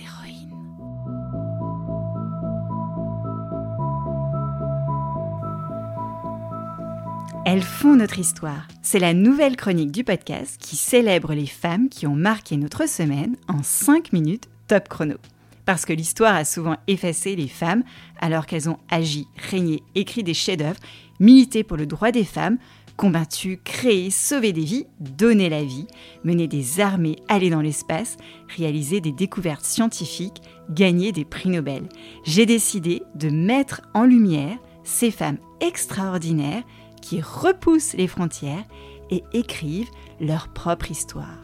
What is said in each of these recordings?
héroïnes. Elles font notre histoire. C'est la nouvelle chronique du podcast qui célèbre les femmes qui ont marqué notre semaine en 5 minutes top chrono. Parce que l'histoire a souvent effacé les femmes alors qu'elles ont agi, régné, écrit des chefs-d'œuvre, milité pour le droit des femmes, combattu, créé, sauvé des vies, donné la vie, mené des armées, allé dans l'espace, réalisé des découvertes scientifiques, gagné des prix Nobel. J'ai décidé de mettre en lumière ces femmes extraordinaires qui repoussent les frontières et écrivent leur propre histoire.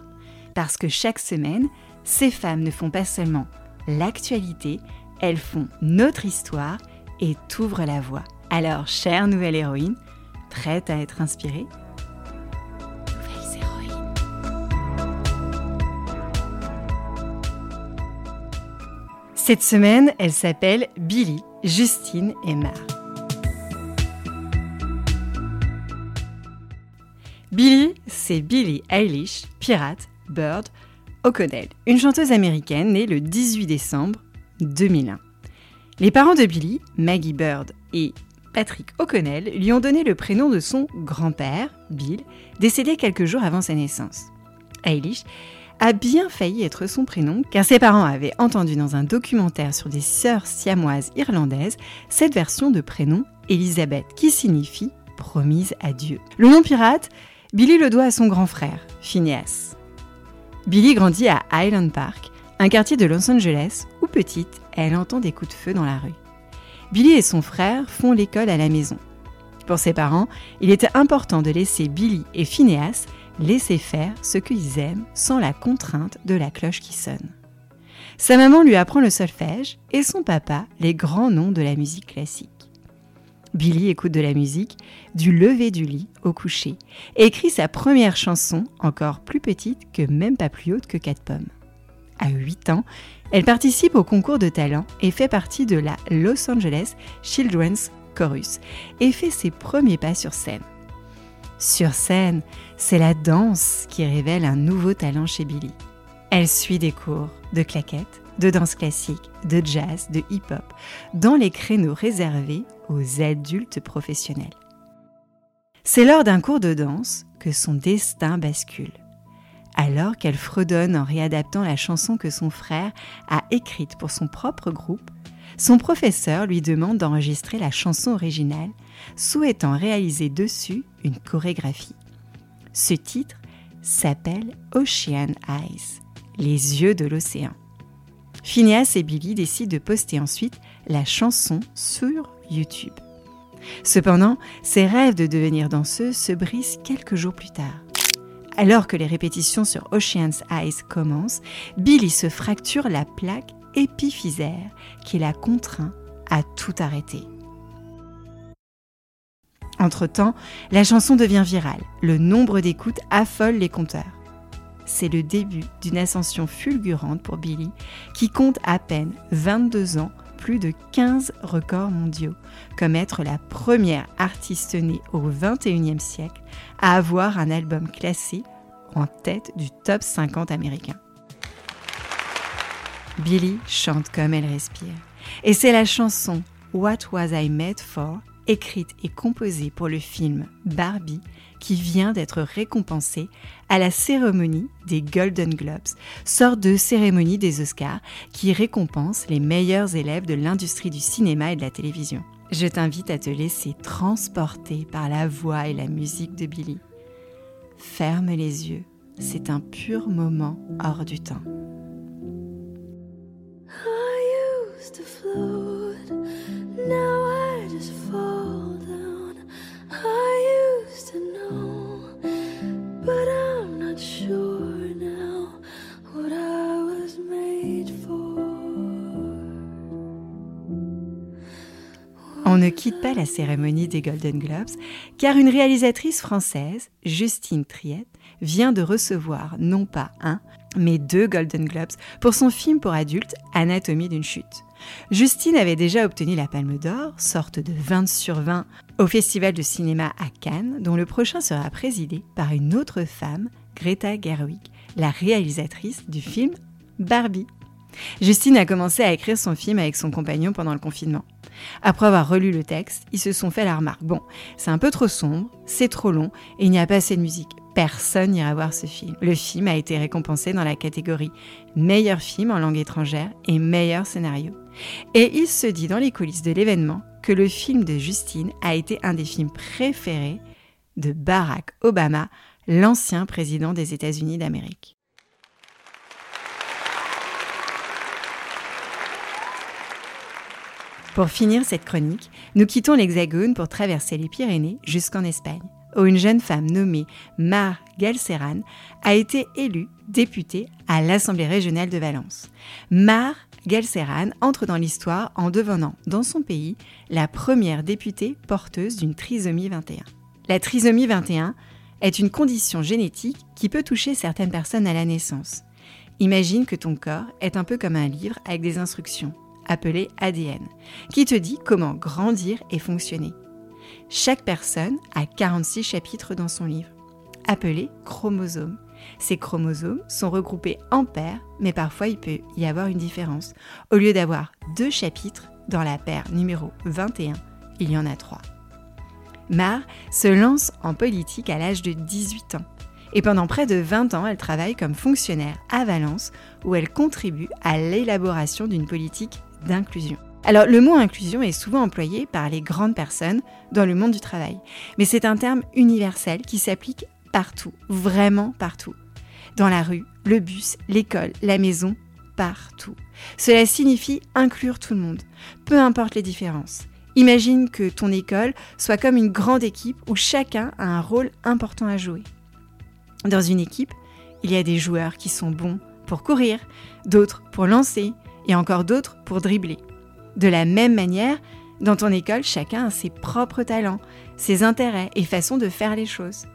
Parce que chaque semaine, ces femmes ne font pas seulement l'actualité, elles font notre histoire et t'ouvrent la voie. Alors, chère nouvelle héroïne, prête à être inspirée Nouvelles héroïnes. Cette semaine, elle s'appelle Billy, Justine et Mar. Billy, c'est Billie Eilish, pirate, Bird, O'Connell, une chanteuse américaine née le 18 décembre 2001. Les parents de Billy, Maggie Bird et Patrick O'Connell, lui ont donné le prénom de son grand-père, Bill, décédé quelques jours avant sa naissance. Eilish a bien failli être son prénom, car ses parents avaient entendu dans un documentaire sur des sœurs siamoises irlandaises cette version de prénom Elisabeth, qui signifie promise à Dieu. Le nom pirate Billy le doit à son grand frère, Phineas. Billy grandit à Highland Park, un quartier de Los Angeles où petite, elle entend des coups de feu dans la rue. Billy et son frère font l'école à la maison. Pour ses parents, il était important de laisser Billy et Phineas laisser faire ce qu'ils aiment sans la contrainte de la cloche qui sonne. Sa maman lui apprend le solfège et son papa les grands noms de la musique classique. Billy écoute de la musique du lever du lit au coucher et écrit sa première chanson encore plus petite que même pas plus haute que quatre pommes. À 8 ans, elle participe au concours de talent et fait partie de la Los Angeles Children's Chorus et fait ses premiers pas sur scène. Sur scène, c'est la danse qui révèle un nouveau talent chez Billy. Elle suit des cours de claquettes, de danse classique, de jazz, de hip-hop, dans les créneaux réservés aux adultes professionnels. C'est lors d'un cours de danse que son destin bascule. Alors qu'elle fredonne en réadaptant la chanson que son frère a écrite pour son propre groupe, son professeur lui demande d'enregistrer la chanson originale, souhaitant réaliser dessus une chorégraphie. Ce titre s'appelle Ocean Eyes, les yeux de l'océan. Phineas et Billy décident de poster ensuite la chanson sur YouTube. Cependant, ses rêves de devenir danseuse se brisent quelques jours plus tard. Alors que les répétitions sur Ocean's Eyes commencent, Billy se fracture la plaque épiphysaire qui la contraint à tout arrêter. Entre-temps, la chanson devient virale. Le nombre d'écoutes affole les compteurs c'est le début d'une ascension fulgurante pour Billy, qui compte à peine 22 ans, plus de 15 records mondiaux, comme être la première artiste née au 21e siècle à avoir un album classé en tête du top 50 américain. Billy chante comme elle respire. Et c'est la chanson What Was I Made For, écrite et composée pour le film Barbie, qui vient d'être récompensé à la cérémonie des Golden Globes, sorte de cérémonie des Oscars qui récompense les meilleurs élèves de l'industrie du cinéma et de la télévision. Je t'invite à te laisser transporter par la voix et la musique de Billy. Ferme les yeux, c'est un pur moment hors du temps. On ne quitte pas la cérémonie des Golden Globes car une réalisatrice française, Justine Triette, vient de recevoir non pas un, mais deux Golden Globes pour son film pour adultes Anatomie d'une chute. Justine avait déjà obtenu la Palme d'Or, sorte de 20 sur 20, au Festival de cinéma à Cannes, dont le prochain sera présidé par une autre femme, Greta Gerwig, la réalisatrice du film Barbie. Justine a commencé à écrire son film avec son compagnon pendant le confinement. Après avoir relu le texte, ils se sont fait la remarque. Bon, c'est un peu trop sombre, c'est trop long et il n'y a pas assez de musique. Personne n'ira voir ce film. Le film a été récompensé dans la catégorie meilleur film en langue étrangère et meilleur scénario. Et il se dit dans les coulisses de l'événement que le film de Justine a été un des films préférés de Barack Obama, l'ancien président des États-Unis d'Amérique. Pour finir cette chronique, nous quittons l'Hexagone pour traverser les Pyrénées jusqu'en Espagne, où une jeune femme nommée Mar Galceran a été élue députée à l'Assemblée régionale de Valence. Mar Galceran entre dans l'histoire en devenant, dans son pays, la première députée porteuse d'une trisomie 21. La trisomie 21 est une condition génétique qui peut toucher certaines personnes à la naissance. Imagine que ton corps est un peu comme un livre avec des instructions appelé ADN, qui te dit comment grandir et fonctionner. Chaque personne a 46 chapitres dans son livre, appelés chromosomes. Ces chromosomes sont regroupés en paires, mais parfois il peut y avoir une différence. Au lieu d'avoir deux chapitres, dans la paire numéro 21, il y en a trois. Mar se lance en politique à l'âge de 18 ans. Et pendant près de 20 ans, elle travaille comme fonctionnaire à Valence, où elle contribue à l'élaboration d'une politique d'inclusion. Alors le mot inclusion est souvent employé par les grandes personnes dans le monde du travail, mais c'est un terme universel qui s'applique partout, vraiment partout. Dans la rue, le bus, l'école, la maison, partout. Cela signifie inclure tout le monde, peu importe les différences. Imagine que ton école soit comme une grande équipe où chacun a un rôle important à jouer. Dans une équipe, il y a des joueurs qui sont bons pour courir, d'autres pour lancer, et encore d'autres pour dribbler. De la même manière, dans ton école, chacun a ses propres talents, ses intérêts et façons de faire les choses.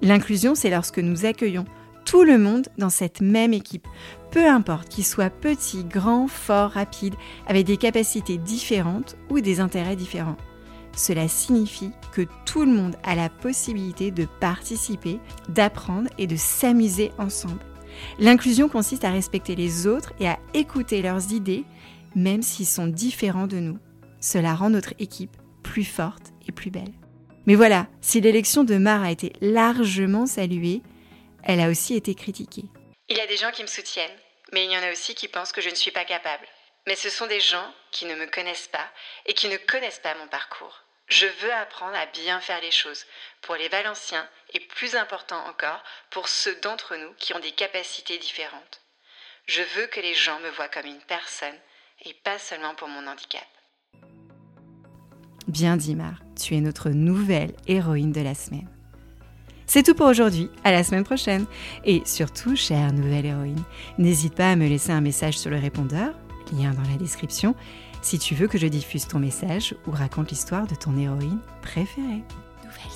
L'inclusion, c'est lorsque nous accueillons tout le monde dans cette même équipe, peu importe qu'il soit petit, grand, fort, rapide, avec des capacités différentes ou des intérêts différents. Cela signifie que tout le monde a la possibilité de participer, d'apprendre et de s'amuser ensemble. L'inclusion consiste à respecter les autres et à écouter leurs idées, même s'ils sont différents de nous. Cela rend notre équipe plus forte et plus belle. Mais voilà, si l'élection de Mar a été largement saluée, elle a aussi été critiquée. Il y a des gens qui me soutiennent, mais il y en a aussi qui pensent que je ne suis pas capable. Mais ce sont des gens qui ne me connaissent pas et qui ne connaissent pas mon parcours. Je veux apprendre à bien faire les choses pour les Valenciens et plus important encore pour ceux d'entre nous qui ont des capacités différentes. Je veux que les gens me voient comme une personne et pas seulement pour mon handicap. Bien dit Mar, tu es notre nouvelle héroïne de la semaine. C'est tout pour aujourd'hui, à la semaine prochaine. Et surtout, chère nouvelle héroïne, n'hésite pas à me laisser un message sur le répondeur, lien dans la description, si tu veux que je diffuse ton message ou raconte l'histoire de ton héroïne préférée. Nouvelle